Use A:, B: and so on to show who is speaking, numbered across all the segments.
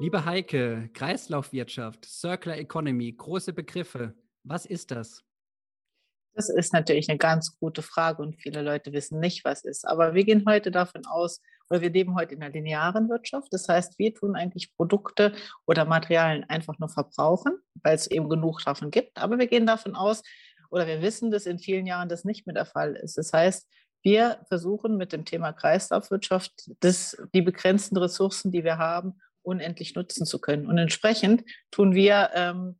A: Liebe Heike, Kreislaufwirtschaft, Circular Economy, große Begriffe. Was ist das?
B: Das ist natürlich eine ganz gute Frage und viele Leute wissen nicht, was ist. Aber wir gehen heute davon aus, oder wir leben heute in der linearen Wirtschaft. Das heißt, wir tun eigentlich Produkte oder Materialien einfach nur verbrauchen, weil es eben genug davon gibt. Aber wir gehen davon aus, oder wir wissen, dass in vielen Jahren das nicht mehr der Fall ist. Das heißt, wir versuchen mit dem Thema Kreislaufwirtschaft das, die begrenzten Ressourcen, die wir haben, unendlich nutzen zu können. Und entsprechend tun wir ähm,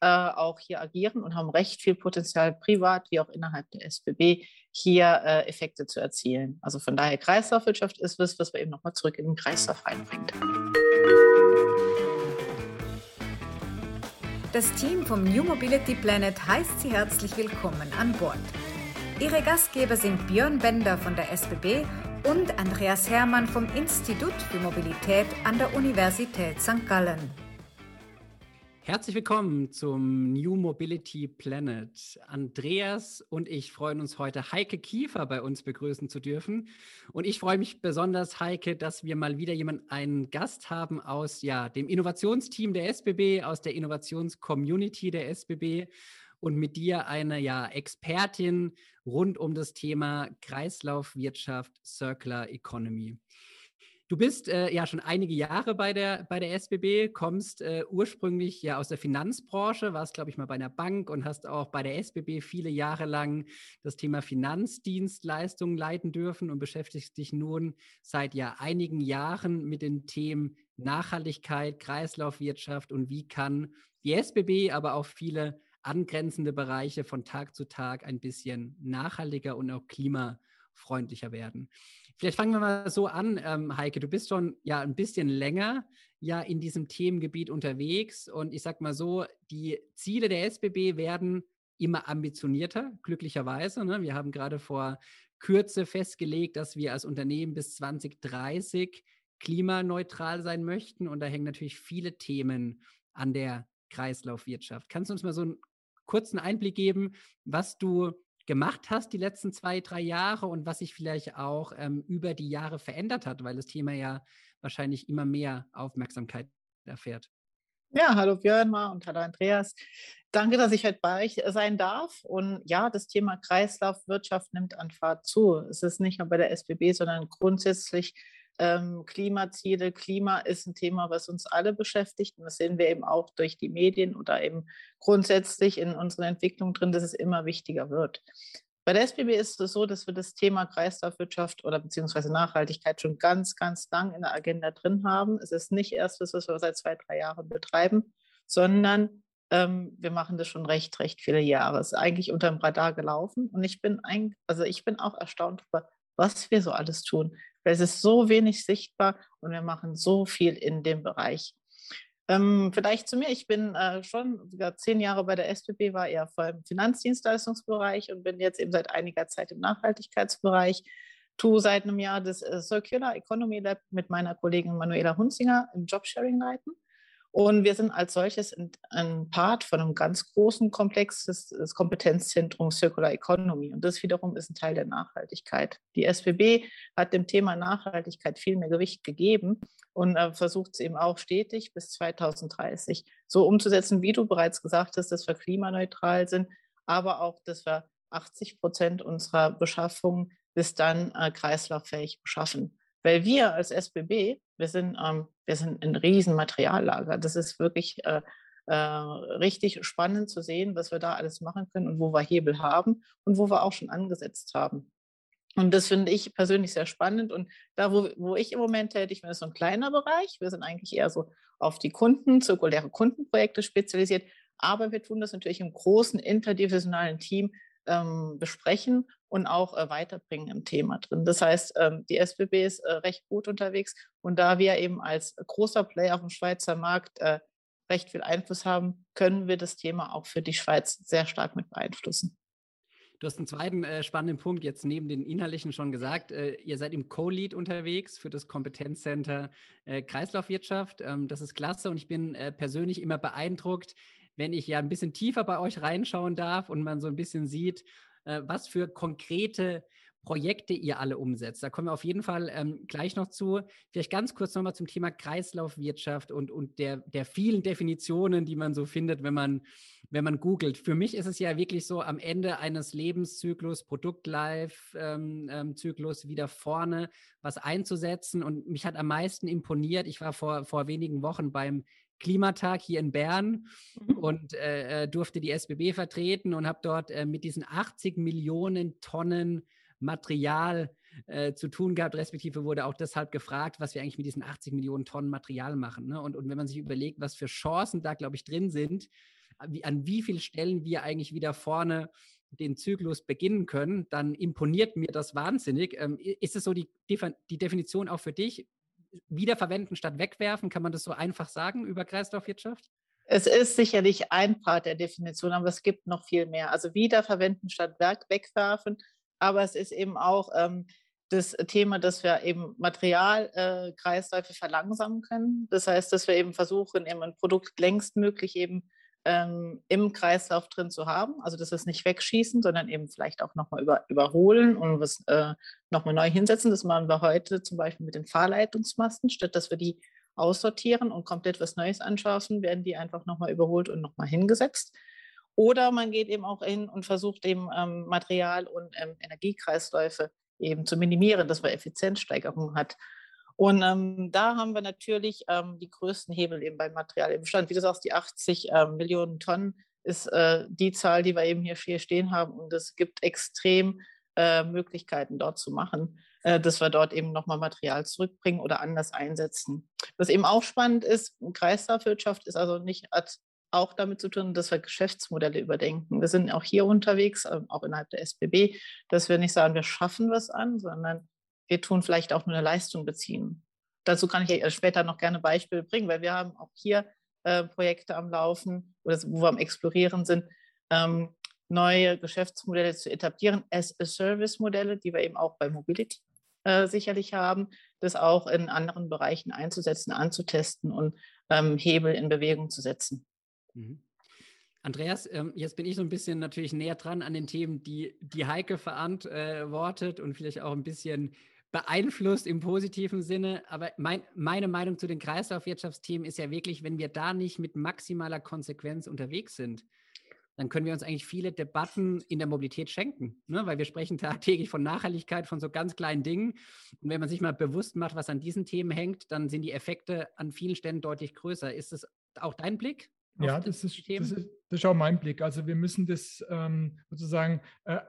B: äh, auch hier agieren und haben recht viel Potenzial, privat wie auch innerhalb der SBB, hier äh, Effekte zu erzielen. Also von daher Kreislaufwirtschaft ist was, was wir eben nochmal zurück in den Kreislauf reinbringt.
C: Das Team vom New Mobility Planet heißt Sie herzlich willkommen an Bord. Ihre Gastgeber sind Björn Bender von der SBB und Andreas Hermann vom Institut für Mobilität an der Universität St. Gallen.
A: Herzlich willkommen zum New Mobility Planet. Andreas und ich freuen uns heute, Heike Kiefer bei uns begrüßen zu dürfen. Und ich freue mich besonders, Heike, dass wir mal wieder jemanden, einen Gast haben aus ja, dem Innovationsteam der SBB, aus der Innovationscommunity der SBB und mit dir eine ja, Expertin rund um das Thema Kreislaufwirtschaft, Circular Economy. Du bist äh, ja schon einige Jahre bei der, bei der SBB, kommst äh, ursprünglich ja aus der Finanzbranche, warst, glaube ich, mal bei einer Bank und hast auch bei der SBB viele Jahre lang das Thema Finanzdienstleistungen leiten dürfen und beschäftigst dich nun seit ja einigen Jahren mit den Themen Nachhaltigkeit, Kreislaufwirtschaft und wie kann die SBB, aber auch viele angrenzende Bereiche von Tag zu Tag ein bisschen nachhaltiger und auch klimafreundlicher werden. Vielleicht fangen wir mal so an, ähm, Heike. Du bist schon ja ein bisschen länger ja in diesem Themengebiet unterwegs und ich sag mal so, die Ziele der SBB werden immer ambitionierter, glücklicherweise. Ne? Wir haben gerade vor Kürze festgelegt, dass wir als Unternehmen bis 2030 klimaneutral sein möchten und da hängen natürlich viele Themen an der Kreislaufwirtschaft. Kannst du uns mal so einen kurzen Einblick geben, was du gemacht hast die letzten zwei, drei Jahre und was sich vielleicht auch ähm, über die Jahre verändert hat, weil das Thema ja wahrscheinlich immer mehr Aufmerksamkeit erfährt.
B: Ja, hallo Björn und hallo Andreas. Danke, dass ich heute bei euch sein darf. Und ja, das Thema Kreislaufwirtschaft nimmt an Fahrt zu. Es ist nicht nur bei der SBB, sondern grundsätzlich ähm, Klimaziele. Klima ist ein Thema, was uns alle beschäftigt. Und das sehen wir eben auch durch die Medien oder eben grundsätzlich in unseren Entwicklungen drin, dass es immer wichtiger wird. Bei der SBB ist es so, dass wir das Thema Kreislaufwirtschaft oder beziehungsweise Nachhaltigkeit schon ganz, ganz lang in der Agenda drin haben. Es ist nicht erst das, was wir seit zwei, drei Jahren betreiben, sondern ähm, wir machen das schon recht, recht viele Jahre. Es ist eigentlich unter dem Radar gelaufen und ich bin, ein, also ich bin auch erstaunt darüber, was wir so alles tun es ist so wenig sichtbar und wir machen so viel in dem Bereich. Ähm, vielleicht zu mir, ich bin äh, schon sogar zehn Jahre bei der SBB, war eher vor im Finanzdienstleistungsbereich und bin jetzt eben seit einiger Zeit im Nachhaltigkeitsbereich. Tue seit einem Jahr das äh, Circular Economy Lab mit meiner Kollegin Manuela Hunzinger im Jobsharing leiten. Und wir sind als solches ein Part von einem ganz großen Komplex des, Kompetenzzentrums Circular Economy. Und das wiederum ist ein Teil der Nachhaltigkeit. Die SBB hat dem Thema Nachhaltigkeit viel mehr Gewicht gegeben und äh, versucht es eben auch stetig bis 2030 so umzusetzen, wie du bereits gesagt hast, dass wir klimaneutral sind, aber auch, dass wir 80 Prozent unserer Beschaffung bis dann äh, kreislauffähig beschaffen. Weil wir als SBB, wir sind, ähm, wir sind ein Riesenmateriallager. Das ist wirklich äh, äh, richtig spannend zu sehen, was wir da alles machen können und wo wir Hebel haben und wo wir auch schon angesetzt haben. Und das finde ich persönlich sehr spannend. Und da, wo, wo ich im Moment tätig bin, ist so ein kleiner Bereich. Wir sind eigentlich eher so auf die Kunden, zirkuläre Kundenprojekte spezialisiert. Aber wir tun das natürlich im großen interdivisionalen Team ähm, besprechen und auch äh, weiterbringen im Thema drin. Das heißt, ähm, die SBB ist äh, recht gut unterwegs und da wir eben als großer Player auf dem Schweizer Markt äh, recht viel Einfluss haben, können wir das Thema auch für die Schweiz sehr stark mit beeinflussen.
A: Du hast einen zweiten äh, spannenden Punkt jetzt neben den inhaltlichen schon gesagt. Äh, ihr seid im Co-Lead unterwegs für das Kompetenzcenter äh, Kreislaufwirtschaft. Ähm, das ist klasse und ich bin äh, persönlich immer beeindruckt, wenn ich ja ein bisschen tiefer bei euch reinschauen darf und man so ein bisschen sieht, äh, was für konkrete Projekte ihr alle umsetzt. Da kommen wir auf jeden Fall ähm, gleich noch zu. Vielleicht ganz kurz nochmal zum Thema Kreislaufwirtschaft und, und der, der vielen Definitionen, die man so findet, wenn man, wenn man googelt. Für mich ist es ja wirklich so, am Ende eines Lebenszyklus, Produktlife-Zyklus ähm, ähm, wieder vorne was einzusetzen. Und mich hat am meisten imponiert, ich war vor, vor wenigen Wochen beim Klimatag hier in Bern mhm. und äh, äh durfte die SBB vertreten und habe dort äh, mit diesen 80 Millionen Tonnen Material äh, zu tun gehabt, respektive wurde auch deshalb gefragt, was wir eigentlich mit diesen 80 Millionen Tonnen Material machen. Ne? Und, und wenn man sich überlegt, was für Chancen da, glaube ich, drin sind, wie, an wie vielen Stellen wir eigentlich wieder vorne den Zyklus beginnen können, dann imponiert mir das wahnsinnig. Ähm, ist es so die, die Definition auch für dich? Wiederverwenden statt wegwerfen, kann man das so einfach sagen über Kreislaufwirtschaft?
B: Es ist sicherlich ein Part der Definition, aber es gibt noch viel mehr. Also wiederverwenden statt wegwerfen aber es ist eben auch ähm, das Thema, dass wir eben Materialkreisläufe äh, verlangsamen können. Das heißt, dass wir eben versuchen, eben ein Produkt längstmöglich eben ähm, im Kreislauf drin zu haben. Also dass wir es nicht wegschießen, sondern eben vielleicht auch nochmal über, überholen und was äh, nochmal neu hinsetzen. Das machen wir heute zum Beispiel mit den Fahrleitungsmasten. Statt dass wir die aussortieren und komplett was Neues anschaffen, werden die einfach nochmal überholt und nochmal hingesetzt. Oder man geht eben auch hin und versucht eben ähm, Material- und ähm, Energiekreisläufe eben zu minimieren, dass man Effizienzsteigerung hat. Und ähm, da haben wir natürlich ähm, die größten Hebel eben beim Material im Bestand. Wie du sagst, die 80 äh, Millionen Tonnen ist äh, die Zahl, die wir eben hier stehen haben. Und es gibt extrem äh, Möglichkeiten dort zu machen, äh, dass wir dort eben nochmal Material zurückbringen oder anders einsetzen. Was eben auch spannend ist, Kreislaufwirtschaft ist also nicht auch damit zu tun, dass wir Geschäftsmodelle überdenken. Wir sind auch hier unterwegs, ähm, auch innerhalb der SBB, dass wir nicht sagen, wir schaffen was an, sondern wir tun vielleicht auch nur eine Leistung beziehen. Dazu kann ich später noch gerne Beispiele bringen, weil wir haben auch hier äh, Projekte am Laufen, wo wir am Explorieren sind, ähm, neue Geschäftsmodelle zu etablieren, as-a-Service-Modelle, die wir eben auch bei Mobility äh, sicherlich haben, das auch in anderen Bereichen einzusetzen, anzutesten und ähm, Hebel in Bewegung zu setzen.
A: Mhm. Andreas, ähm, jetzt bin ich so ein bisschen natürlich näher dran an den Themen, die die Heike verantwortet und vielleicht auch ein bisschen beeinflusst im positiven Sinne. Aber mein, meine Meinung zu den Kreislaufwirtschaftsthemen ist ja wirklich, wenn wir da nicht mit maximaler Konsequenz unterwegs sind, dann können wir uns eigentlich viele Debatten in der Mobilität schenken, ne? weil wir sprechen tagtäglich von Nachhaltigkeit, von so ganz kleinen Dingen. Und wenn man sich mal bewusst macht, was an diesen Themen hängt, dann sind die Effekte an vielen Stellen deutlich größer. Ist das auch dein Blick?
D: Ja, das ist, das, ist, das ist auch mein Blick. Also wir müssen das ähm, sozusagen äh, äh,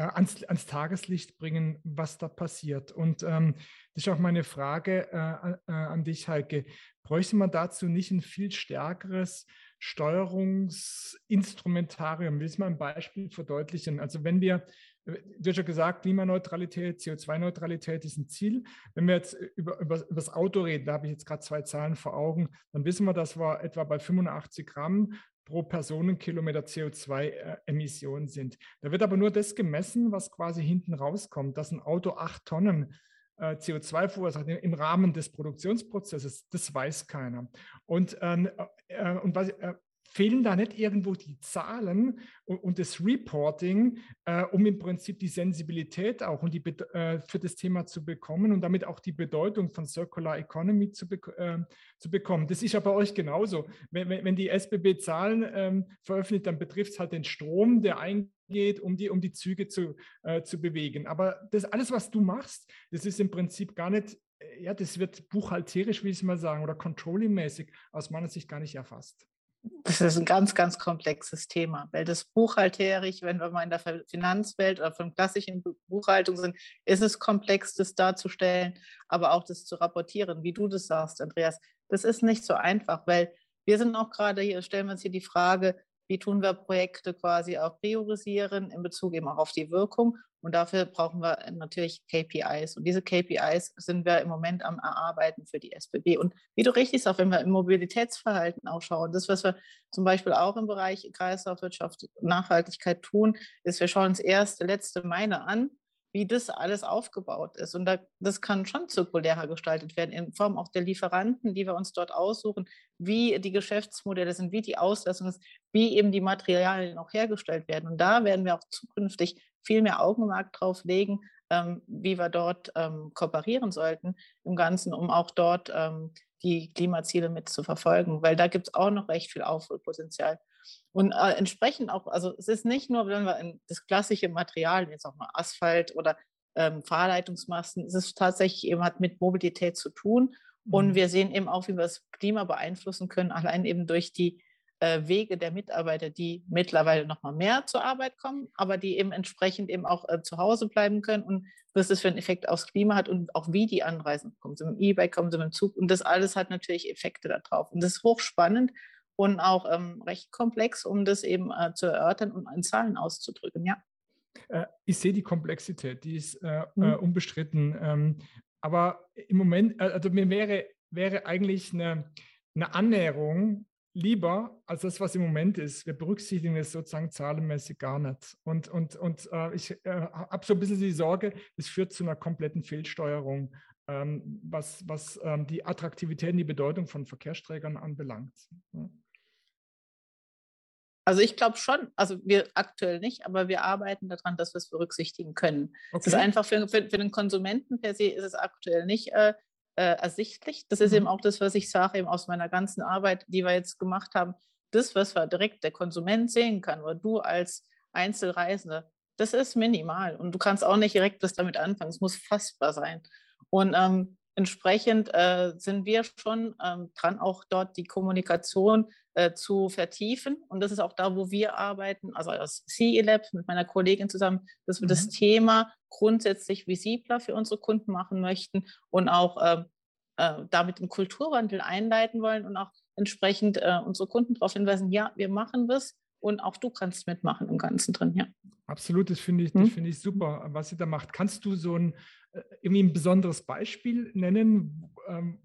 D: ans, ans, Tageslicht bringen, was da passiert. Und ähm, das ist auch meine Frage äh, äh, an dich, Heike. Bräuchte man dazu nicht ein viel stärkeres Steuerungsinstrumentarium? Will ich mal ein Beispiel verdeutlichen? Also wenn wir Du hast ja gesagt, Klimaneutralität, CO2-Neutralität ist ein Ziel. Wenn wir jetzt über, über, über das Auto reden, da habe ich jetzt gerade zwei Zahlen vor Augen, dann wissen wir, dass wir etwa bei 85 Gramm pro Personenkilometer CO2-Emissionen sind. Da wird aber nur das gemessen, was quasi hinten rauskommt, dass ein Auto acht Tonnen äh, CO2 verursacht im Rahmen des Produktionsprozesses, das weiß keiner. Und, ähm, äh, und was, äh, fehlen da nicht irgendwo die Zahlen und, und das Reporting, äh, um im Prinzip die Sensibilität auch und die, äh, für das Thema zu bekommen und damit auch die Bedeutung von Circular Economy zu, be äh, zu bekommen. Das ist ja bei euch genauso. Wenn, wenn die SBB Zahlen ähm, veröffentlicht, dann betrifft es halt den Strom, der eingeht, um die, um die Züge zu, äh, zu bewegen. Aber das alles, was du machst, das ist im Prinzip gar nicht ja, das wird buchhalterisch, wie ich mal sagen, oder controlling-mäßig aus meiner Sicht gar nicht erfasst.
B: Das ist ein ganz, ganz komplexes Thema, weil das buchhalterisch, wenn wir mal in der Finanzwelt oder von klassischen Buchhaltung sind, ist es komplex, das darzustellen, aber auch das zu rapportieren, wie du das sagst, Andreas. Das ist nicht so einfach, weil wir sind auch gerade hier, stellen wir uns hier die Frage, wie tun wir Projekte quasi auch priorisieren in Bezug eben auch auf die Wirkung. Und dafür brauchen wir natürlich KPIs. Und diese KPIs sind wir im Moment am Erarbeiten für die SBB. Und wie du richtig sagst, wenn wir im Mobilitätsverhalten auch schauen, das, was wir zum Beispiel auch im Bereich Kreislaufwirtschaft, Nachhaltigkeit tun, ist, wir schauen uns erste, letzte Meile an wie das alles aufgebaut ist. Und da, das kann schon zirkulärer gestaltet werden, in Form auch der Lieferanten, die wir uns dort aussuchen, wie die Geschäftsmodelle sind, wie die Auslastung ist, wie eben die Materialien auch hergestellt werden. Und da werden wir auch zukünftig viel mehr Augenmerk drauf legen, ähm, wie wir dort ähm, kooperieren sollten im Ganzen, um auch dort ähm, die Klimaziele mit zu verfolgen, weil da gibt es auch noch recht viel Aufholpotenzial. Und äh, entsprechend auch, also es ist nicht nur, wenn wir in das klassische Material, jetzt auch mal Asphalt oder ähm, Fahrleitungsmassen, es ist tatsächlich eben hat mit Mobilität zu tun. Und mhm. wir sehen eben auch, wie wir das Klima beeinflussen können, allein eben durch die äh, Wege der Mitarbeiter, die mittlerweile noch mal mehr zur Arbeit kommen, aber die eben entsprechend eben auch äh, zu Hause bleiben können und was das für einen Effekt aufs Klima hat und auch wie die anreisen. Kommen sie mit dem E-Bike, kommen sie mit dem Zug und das alles hat natürlich Effekte darauf. Und das ist hochspannend und auch ähm, recht komplex, um das eben äh, zu erörtern und in Zahlen auszudrücken, ja.
D: Äh, ich sehe die Komplexität, die ist äh, mhm. unbestritten. Ähm, aber im Moment, also mir wäre, wäre eigentlich eine, eine Annäherung lieber als das, was im Moment ist. Wir berücksichtigen es sozusagen zahlenmäßig gar nicht. Und, und, und äh, ich äh, habe so ein bisschen die Sorge, es führt zu einer kompletten Fehlsteuerung, ähm, was, was ähm, die Attraktivität und die Bedeutung von Verkehrsträgern anbelangt. Ja.
B: Also ich glaube schon, also wir aktuell nicht, aber wir arbeiten daran, dass wir es berücksichtigen können. Okay. Es ist einfach für, für, für, den Konsumenten per se ist es aktuell nicht äh, äh, ersichtlich. Das ist mhm. eben auch das, was ich sage, eben aus meiner ganzen Arbeit, die wir jetzt gemacht haben. Das, was wir direkt der Konsument sehen kann, oder du als Einzelreisende, das ist minimal. Und du kannst auch nicht direkt was damit anfangen. Es muss fassbar sein. Und ähm, entsprechend äh, sind wir schon ähm, dran, auch dort die Kommunikation äh, zu vertiefen. Und das ist auch da, wo wir arbeiten, also als CE-Lab mit meiner Kollegin zusammen, dass wir mhm. das Thema grundsätzlich visibler für unsere Kunden machen möchten und auch äh, äh, damit einen Kulturwandel einleiten wollen und auch entsprechend äh, unsere Kunden darauf hinweisen, ja, wir machen das und auch du kannst mitmachen im Ganzen drin, ja.
D: Absolut, das finde ich, mhm. find ich super, was ihr da macht. Kannst du so ein, irgendwie ein besonderes Beispiel nennen, ähm,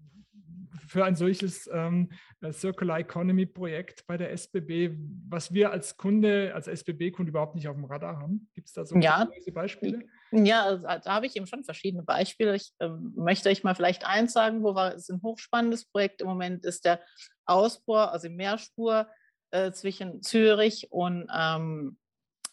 D: für ein solches ähm, äh, Circular Economy Projekt bei der SBB, was wir als Kunde, als SBB-Kunde überhaupt nicht auf dem Radar haben? Gibt es da so
B: ja. Beispiele? Ja, also, da habe ich eben schon verschiedene Beispiele. Ich äh, möchte euch mal vielleicht eins sagen, wo wir, es ein hochspannendes Projekt im Moment, ist der Ausbau, also Mehrspur äh, zwischen Zürich und ähm,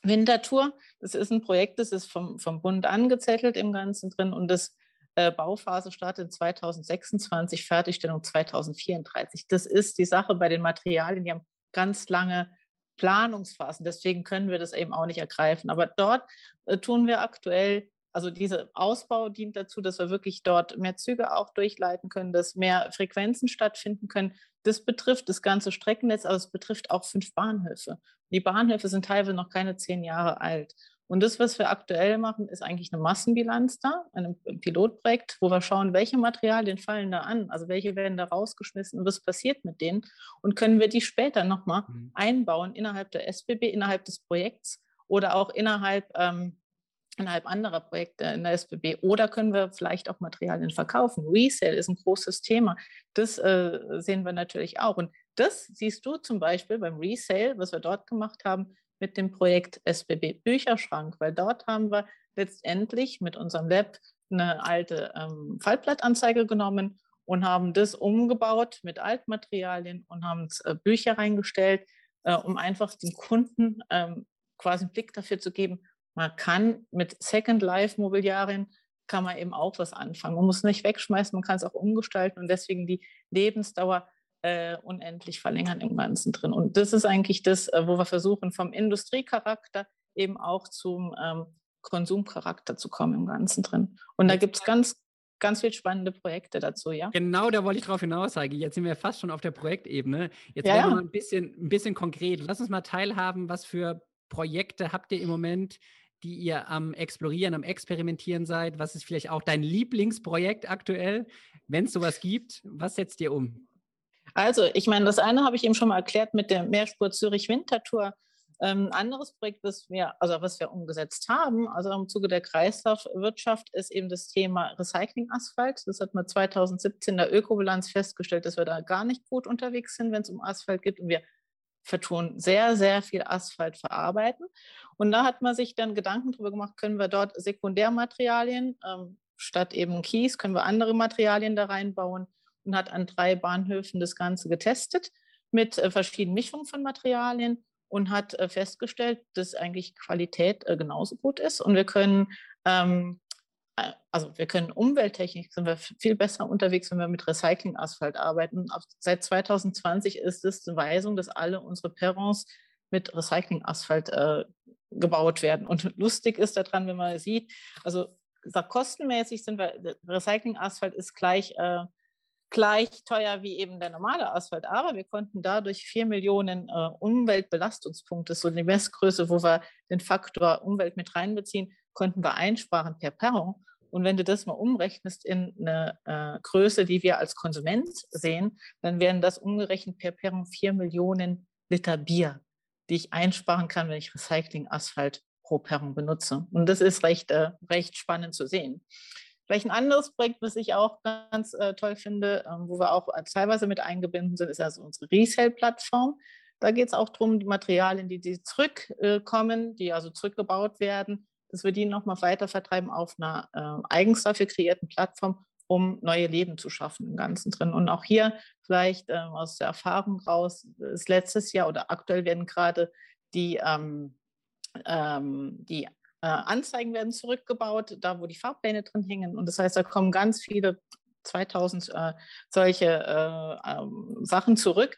B: Winterthur. Das ist ein Projekt, das ist vom, vom Bund angezettelt im Ganzen drin und das äh, Bauphase startet 2026, Fertigstellung 2034. Das ist die Sache bei den Materialien, die haben ganz lange Planungsphasen. Deswegen können wir das eben auch nicht ergreifen. Aber dort äh, tun wir aktuell, also dieser Ausbau dient dazu, dass wir wirklich dort mehr Züge auch durchleiten können, dass mehr Frequenzen stattfinden können. Das betrifft das ganze Streckennetz, aber es betrifft auch fünf Bahnhöfe. Die Bahnhöfe sind teilweise noch keine zehn Jahre alt. Und das, was wir aktuell machen, ist eigentlich eine Massenbilanz da, ein Pilotprojekt, wo wir schauen, welche Materialien fallen da an, also welche werden da rausgeschmissen und was passiert mit denen und können wir die später nochmal mhm. einbauen innerhalb der SBB, innerhalb des Projekts oder auch innerhalb, ähm, innerhalb anderer Projekte in der SBB oder können wir vielleicht auch Materialien verkaufen. Resale ist ein großes Thema. Das äh, sehen wir natürlich auch. Und das siehst du zum Beispiel beim Resale, was wir dort gemacht haben, mit dem Projekt SBB Bücherschrank, weil dort haben wir letztendlich mit unserem Lab eine alte ähm, Fallblattanzeige genommen und haben das umgebaut mit Altmaterialien und haben äh, Bücher reingestellt, äh, um einfach den Kunden ähm, quasi einen Blick dafür zu geben, man kann mit Second Life Mobiliarien kann man eben auch was anfangen. Man muss nicht wegschmeißen, man kann es auch umgestalten und deswegen die Lebensdauer äh, unendlich verlängern im Ganzen drin. Und das ist eigentlich das, äh, wo wir versuchen, vom Industriecharakter eben auch zum ähm, Konsumcharakter zu kommen im Ganzen drin. Und da gibt es ganz, ganz viele spannende Projekte dazu, ja.
A: Genau, da wollte ich drauf hinaus, Heike. Jetzt sind wir fast schon auf der Projektebene. Jetzt ja, werden wir mal ein bisschen, ein bisschen konkret. Lass uns mal teilhaben, was für Projekte habt ihr im Moment, die ihr am Explorieren, am Experimentieren seid? Was ist vielleicht auch dein Lieblingsprojekt aktuell? Wenn es sowas gibt, was setzt ihr um?
B: Also, ich meine, das eine habe ich eben schon mal erklärt mit der Mehrspur Zürich Wintertour. Ähm, anderes Projekt, was wir, also was wir umgesetzt haben, also im Zuge der Kreislaufwirtschaft, ist eben das Thema Recycling-Asphalt. Das hat man 2017 in der Ökobilanz festgestellt, dass wir da gar nicht gut unterwegs sind, wenn es um Asphalt geht. Und wir vertun sehr, sehr viel Asphalt verarbeiten. Und da hat man sich dann Gedanken darüber gemacht, können wir dort Sekundärmaterialien ähm, statt eben Kies, können wir andere Materialien da reinbauen und hat an drei Bahnhöfen das Ganze getestet mit äh, verschiedenen Mischungen von Materialien und hat äh, festgestellt, dass eigentlich Qualität äh, genauso gut ist. Und wir können ähm, äh, also wir können Umwelttechnik, sind wir viel besser unterwegs, wenn wir mit Recycling-Asphalt arbeiten. Seit 2020 ist es eine Weisung, dass alle unsere Perrons mit Recycling-Asphalt äh, gebaut werden. Und lustig ist daran, wenn man sieht, also gesagt, kostenmäßig sind wir, Recycling-Asphalt ist gleich, äh, gleich teuer wie eben der normale Asphalt, aber wir konnten dadurch vier Millionen äh, Umweltbelastungspunkte, so eine Messgröße, wo wir den Faktor Umwelt mit reinbeziehen, konnten wir einsparen per Perron. Und wenn du das mal umrechnest in eine äh, Größe, die wir als Konsument sehen, dann wären das umgerechnet per Perron vier Millionen Liter Bier, die ich einsparen kann, wenn ich Recycling-Asphalt pro Perron benutze. Und das ist recht, äh, recht spannend zu sehen. Vielleicht ein anderes Projekt, was ich auch ganz äh, toll finde, ähm, wo wir auch teilweise mit eingebunden sind, ist also unsere Resale-Plattform. Da geht es auch darum, die Materialien, die, die zurückkommen, die also zurückgebaut werden, dass wir die nochmal weiter vertreiben auf einer äh, eigens dafür kreierten Plattform, um neue Leben zu schaffen im Ganzen drin. Und auch hier vielleicht ähm, aus der Erfahrung raus, ist letztes Jahr oder aktuell werden gerade die, ähm, ähm, die äh, Anzeigen werden zurückgebaut, da wo die Fahrpläne drin hängen. Und das heißt, da kommen ganz viele 2000 äh, solche äh, ähm, Sachen zurück,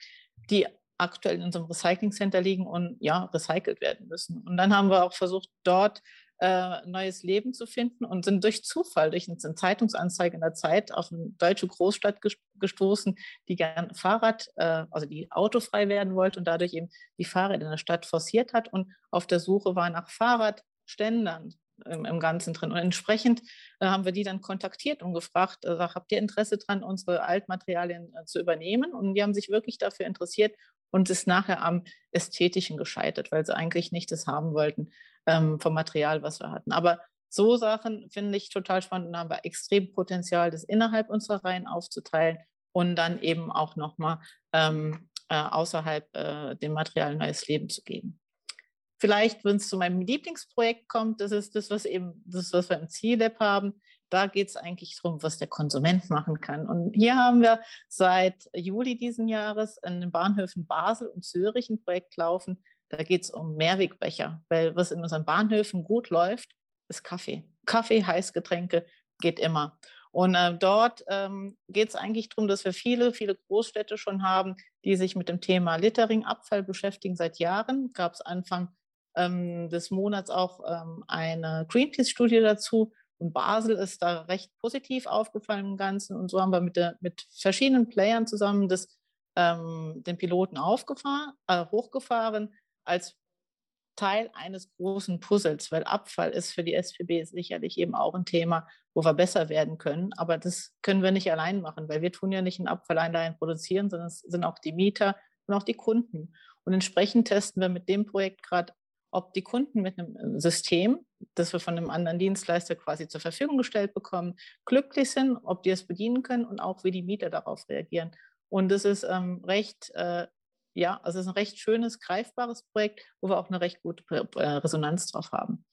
B: die aktuell in unserem Recycling Center liegen und ja, recycelt werden müssen. Und dann haben wir auch versucht, dort äh, neues Leben zu finden und sind durch Zufall, durch eine Zeitungsanzeige in der Zeit auf eine deutsche Großstadt gestoßen, die gern Fahrrad, äh, also die autofrei werden wollte und dadurch eben die Fahrräder in der Stadt forciert hat und auf der Suche war nach Fahrradständern im, im Ganzen drin. Und entsprechend äh, haben wir die dann kontaktiert und gefragt, äh, habt ihr Interesse daran, unsere Altmaterialien äh, zu übernehmen? Und die haben sich wirklich dafür interessiert und ist nachher am Ästhetischen gescheitert, weil sie eigentlich nicht das haben wollten, ähm, vom Material, was wir hatten. Aber so Sachen finde ich total spannend und haben wir extrem Potenzial, das innerhalb unserer Reihen aufzuteilen und dann eben auch nochmal ähm, äh, außerhalb äh, dem Material neues Leben zu geben. Vielleicht, wenn es zu meinem Lieblingsprojekt kommt, das ist das, was eben das, was wir im Ziellab haben. Da geht es eigentlich darum, was der Konsument machen kann. Und hier haben wir seit Juli diesen Jahres an den Bahnhöfen Basel und Zürich ein Projekt laufen, da geht es um Mehrwegbecher, weil was in unseren Bahnhöfen gut läuft, ist Kaffee. Kaffee, Heißgetränke geht immer. Und äh, dort ähm, geht es eigentlich darum, dass wir viele, viele Großstädte schon haben, die sich mit dem Thema Littering, Abfall beschäftigen seit Jahren. Gab es Anfang ähm, des Monats auch ähm, eine Greenpeace-Studie dazu. Und Basel ist da recht positiv aufgefallen im Ganzen. Und so haben wir mit, der, mit verschiedenen Playern zusammen das, ähm, den Piloten aufgefahren, äh, hochgefahren, als Teil eines großen Puzzles, weil Abfall ist für die SPB sicherlich eben auch ein Thema, wo wir besser werden können. Aber das können wir nicht allein machen, weil wir tun ja nicht einen Abfall allein produzieren, sondern es sind auch die Mieter und auch die Kunden. Und entsprechend testen wir mit dem Projekt gerade, ob die Kunden mit einem äh, System, das wir von einem anderen Dienstleister quasi zur Verfügung gestellt bekommen, glücklich sind, ob die es bedienen können und auch wie die Mieter darauf reagieren. Und das ist ähm, recht äh, ja, also es ist ein recht schönes, greifbares Projekt, wo wir auch eine recht gute äh, Resonanz drauf haben.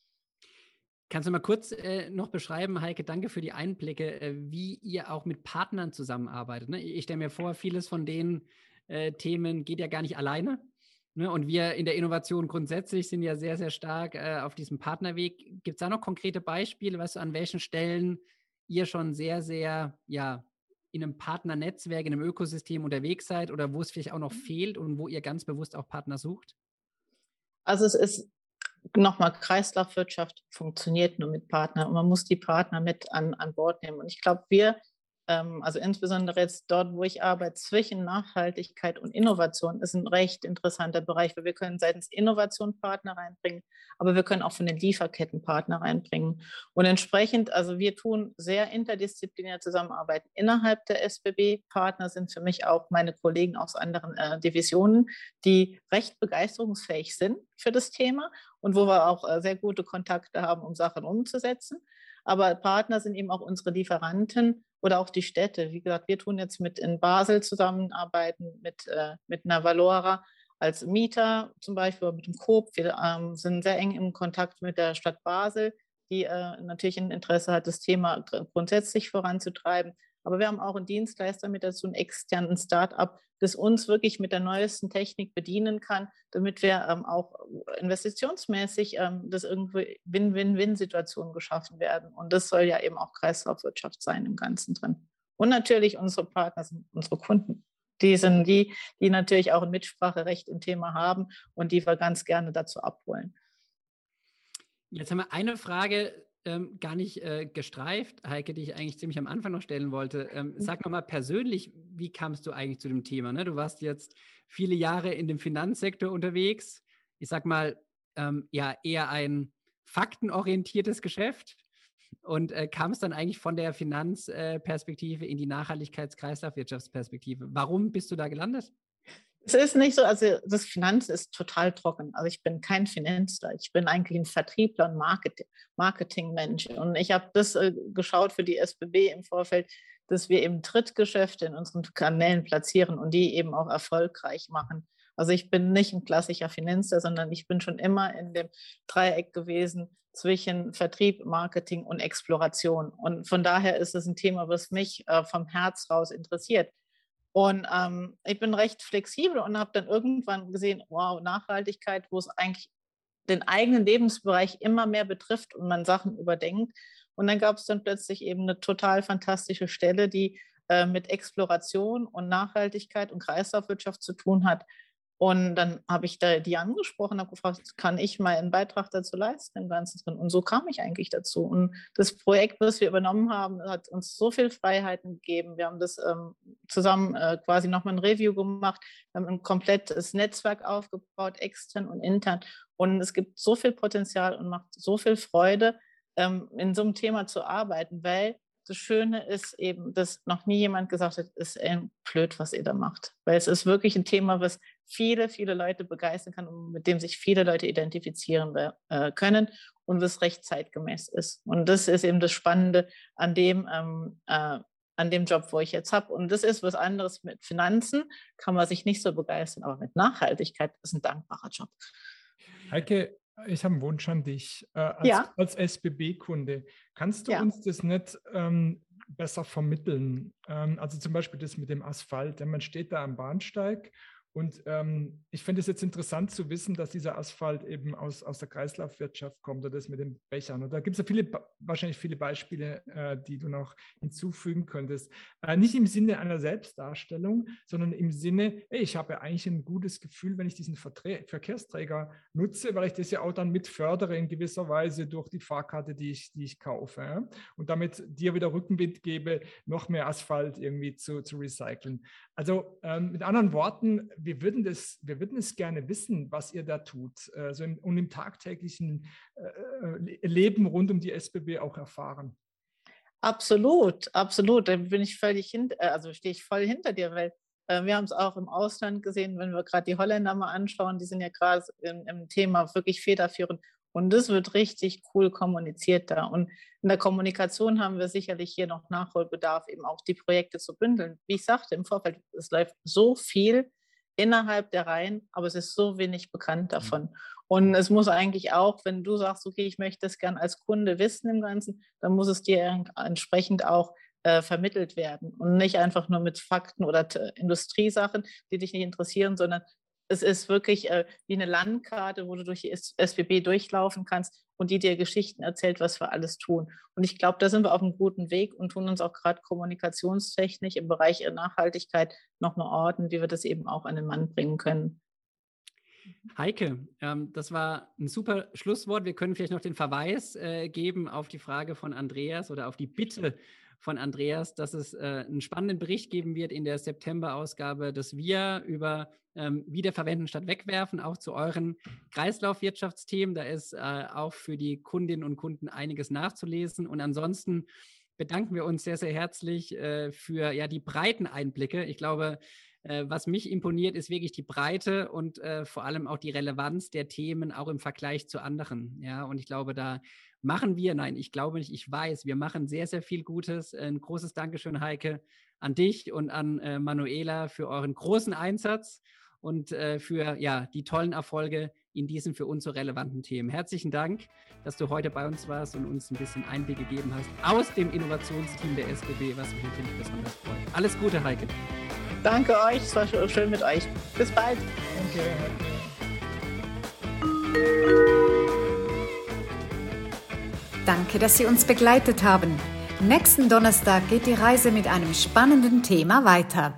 A: Kannst du mal kurz äh, noch beschreiben, Heike, danke für die Einblicke, äh, wie ihr auch mit Partnern zusammenarbeitet. Ne? Ich stelle mir vor, vieles von den äh, Themen geht ja gar nicht alleine. Ne? Und wir in der Innovation grundsätzlich sind ja sehr, sehr stark äh, auf diesem Partnerweg. Gibt es da noch konkrete Beispiele, was an welchen Stellen ihr schon sehr, sehr ja, in einem Partnernetzwerk, in einem Ökosystem unterwegs seid oder wo es vielleicht auch noch mhm. fehlt und wo ihr ganz bewusst auch Partner sucht?
B: Also es ist nochmal, Kreislaufwirtschaft funktioniert nur mit Partnern und man muss die Partner mit an, an Bord nehmen. Und ich glaube, wir also insbesondere jetzt dort, wo ich arbeite, zwischen Nachhaltigkeit und Innovation ist ein recht interessanter Bereich, weil wir können seitens Innovation Partner reinbringen, aber wir können auch von den Lieferketten Partner reinbringen. Und entsprechend, also wir tun sehr interdisziplinär zusammenarbeiten innerhalb der SBB. Partner sind für mich auch meine Kollegen aus anderen äh, Divisionen, die recht begeisterungsfähig sind für das Thema und wo wir auch äh, sehr gute Kontakte haben, um Sachen umzusetzen. Aber Partner sind eben auch unsere Lieferanten oder auch die Städte. Wie gesagt, wir tun jetzt mit in Basel zusammenarbeiten, mit, äh, mit einer Valora als Mieter zum Beispiel, mit dem Coop. Wir ähm, sind sehr eng im Kontakt mit der Stadt Basel, die äh, natürlich ein Interesse hat, das Thema grundsätzlich voranzutreiben. Aber wir haben auch einen Dienstleister mit dazu, einen externen Start-up, das uns wirklich mit der neuesten Technik bedienen kann, damit wir ähm, auch investitionsmäßig, ähm, dass irgendwie Win-Win-Win-Situationen geschaffen werden. Und das soll ja eben auch Kreislaufwirtschaft sein im Ganzen drin. Und natürlich unsere Partner sind unsere Kunden. Die sind die, die natürlich auch ein Mitspracherecht im Thema haben und die wir ganz gerne dazu abholen.
A: Jetzt haben wir eine Frage ähm, gar nicht äh, gestreift, Heike, die ich eigentlich ziemlich am Anfang noch stellen wollte. Ähm, mhm. sag nochmal persönlich, wie kamst du eigentlich zu dem Thema? Ne? Du warst jetzt viele Jahre in dem Finanzsektor unterwegs. Ich sag mal, ähm, ja, eher ein faktenorientiertes Geschäft und äh, kam es dann eigentlich von der Finanzperspektive äh, in die Nachhaltigkeits-Kreislaufwirtschaftsperspektive. Warum bist du da gelandet?
B: Es ist nicht so, also das Finanz ist total trocken. Also ich bin kein Finanzler, ich bin eigentlich ein Vertriebler und Marketing, Marketingmensch. Und ich habe das äh, geschaut für die SBB im Vorfeld, dass wir eben Trittgeschäfte in unseren Kanälen platzieren und die eben auch erfolgreich machen. Also ich bin nicht ein klassischer Finanzler, sondern ich bin schon immer in dem Dreieck gewesen zwischen Vertrieb, Marketing und Exploration. Und von daher ist es ein Thema, was mich äh, vom Herz raus interessiert. Und ähm, ich bin recht flexibel und habe dann irgendwann gesehen, wow, Nachhaltigkeit, wo es eigentlich den eigenen Lebensbereich immer mehr betrifft und man Sachen überdenkt. Und dann gab es dann plötzlich eben eine total fantastische Stelle, die äh, mit Exploration und Nachhaltigkeit und Kreislaufwirtschaft zu tun hat. Und dann habe ich da die angesprochen, habe gefragt, kann ich mal einen Beitrag dazu leisten im Ganzen drin? Und so kam ich eigentlich dazu. Und das Projekt, was wir übernommen haben, hat uns so viel Freiheiten gegeben. Wir haben das ähm, zusammen äh, quasi nochmal ein Review gemacht, wir haben ein komplettes Netzwerk aufgebaut, extern und intern. Und es gibt so viel Potenzial und macht so viel Freude, ähm, in so einem Thema zu arbeiten, weil das Schöne ist eben, dass noch nie jemand gesagt hat, es ist blöd, was ihr da macht. Weil es ist wirklich ein Thema, was viele, viele Leute begeistern kann und mit dem sich viele Leute identifizieren äh, können und was recht zeitgemäß ist. Und das ist eben das Spannende an dem, ähm, äh, an dem Job, wo ich jetzt habe. Und das ist was anderes mit Finanzen, kann man sich nicht so begeistern, aber mit Nachhaltigkeit ist ein dankbarer Job.
D: Heike, ich habe einen Wunsch an dich. Äh, als, ja. als SBB-Kunde, kannst du ja. uns das nicht ähm, besser vermitteln? Ähm, also zum Beispiel das mit dem Asphalt. Ja, man steht da am Bahnsteig und ähm, ich finde es jetzt interessant zu wissen, dass dieser Asphalt eben aus, aus der Kreislaufwirtschaft kommt oder das mit den Bechern. Und da gibt es ja viele, wahrscheinlich viele Beispiele, äh, die du noch hinzufügen könntest. Äh, nicht im Sinne einer Selbstdarstellung, sondern im Sinne, ey, ich habe ja eigentlich ein gutes Gefühl, wenn ich diesen Vertre Verkehrsträger nutze, weil ich das ja auch dann mit fördere in gewisser Weise durch die Fahrkarte, die ich, die ich kaufe. Ja? Und damit dir wieder Rückenwind gebe, noch mehr Asphalt irgendwie zu, zu recyceln. Also ähm, mit anderen Worten, wir würden, das, wir würden es gerne wissen, was ihr da tut also im, und im tagtäglichen äh, Leben rund um die SBB auch erfahren.
B: Absolut, absolut. Da bin ich völlig hinter, äh, also stehe ich voll hinter dir, weil äh, wir haben es auch im Ausland gesehen, wenn wir gerade die Holländer mal anschauen, die sind ja gerade im, im Thema wirklich federführend und das wird richtig cool kommuniziert da. Und in der Kommunikation haben wir sicherlich hier noch Nachholbedarf, eben auch die Projekte zu bündeln. Wie ich sagte im Vorfeld, es läuft so viel innerhalb der Reihen, aber es ist so wenig bekannt mhm. davon. Und es muss eigentlich auch, wenn du sagst, okay, ich möchte das gern als Kunde wissen im Ganzen, dann muss es dir entsprechend auch äh, vermittelt werden und nicht einfach nur mit Fakten oder Industriesachen, die dich nicht interessieren, sondern es ist wirklich äh, wie eine Landkarte, wo du durch die SBB durchlaufen kannst und die dir Geschichten erzählt, was wir alles tun. Und ich glaube, da sind wir auf einem guten Weg und tun uns auch gerade kommunikationstechnisch im Bereich Nachhaltigkeit nochmal orten, wie wir das eben auch an den Mann bringen können.
A: Heike, ähm, das war ein super Schlusswort. Wir können vielleicht noch den Verweis äh, geben auf die Frage von Andreas oder auf die Bitte von Andreas, dass es äh, einen spannenden Bericht geben wird in der September-Ausgabe, dass wir über ähm, Wiederverwenden statt Wegwerfen auch zu euren Kreislaufwirtschaftsthemen. Da ist äh, auch für die Kundinnen und Kunden einiges nachzulesen. Und ansonsten bedanken wir uns sehr, sehr herzlich äh, für ja, die breiten Einblicke. Ich glaube, was mich imponiert, ist wirklich die Breite und äh, vor allem auch die Relevanz der Themen, auch im Vergleich zu anderen. Ja, und ich glaube, da machen wir, nein, ich glaube nicht, ich weiß, wir machen sehr, sehr viel Gutes. Ein großes Dankeschön, Heike, an dich und an äh, Manuela für euren großen Einsatz und äh, für ja, die tollen Erfolge in diesen für uns so relevanten Themen. Herzlichen Dank, dass du heute bei uns warst und uns ein bisschen Einblick gegeben hast aus dem Innovationsteam der SBB, was mich natürlich besonders freut. Alles Gute, Heike.
B: Danke euch, es war schön mit euch. Bis bald.
D: Danke.
C: Danke, dass Sie uns begleitet haben. Nächsten Donnerstag geht die Reise mit einem spannenden Thema weiter.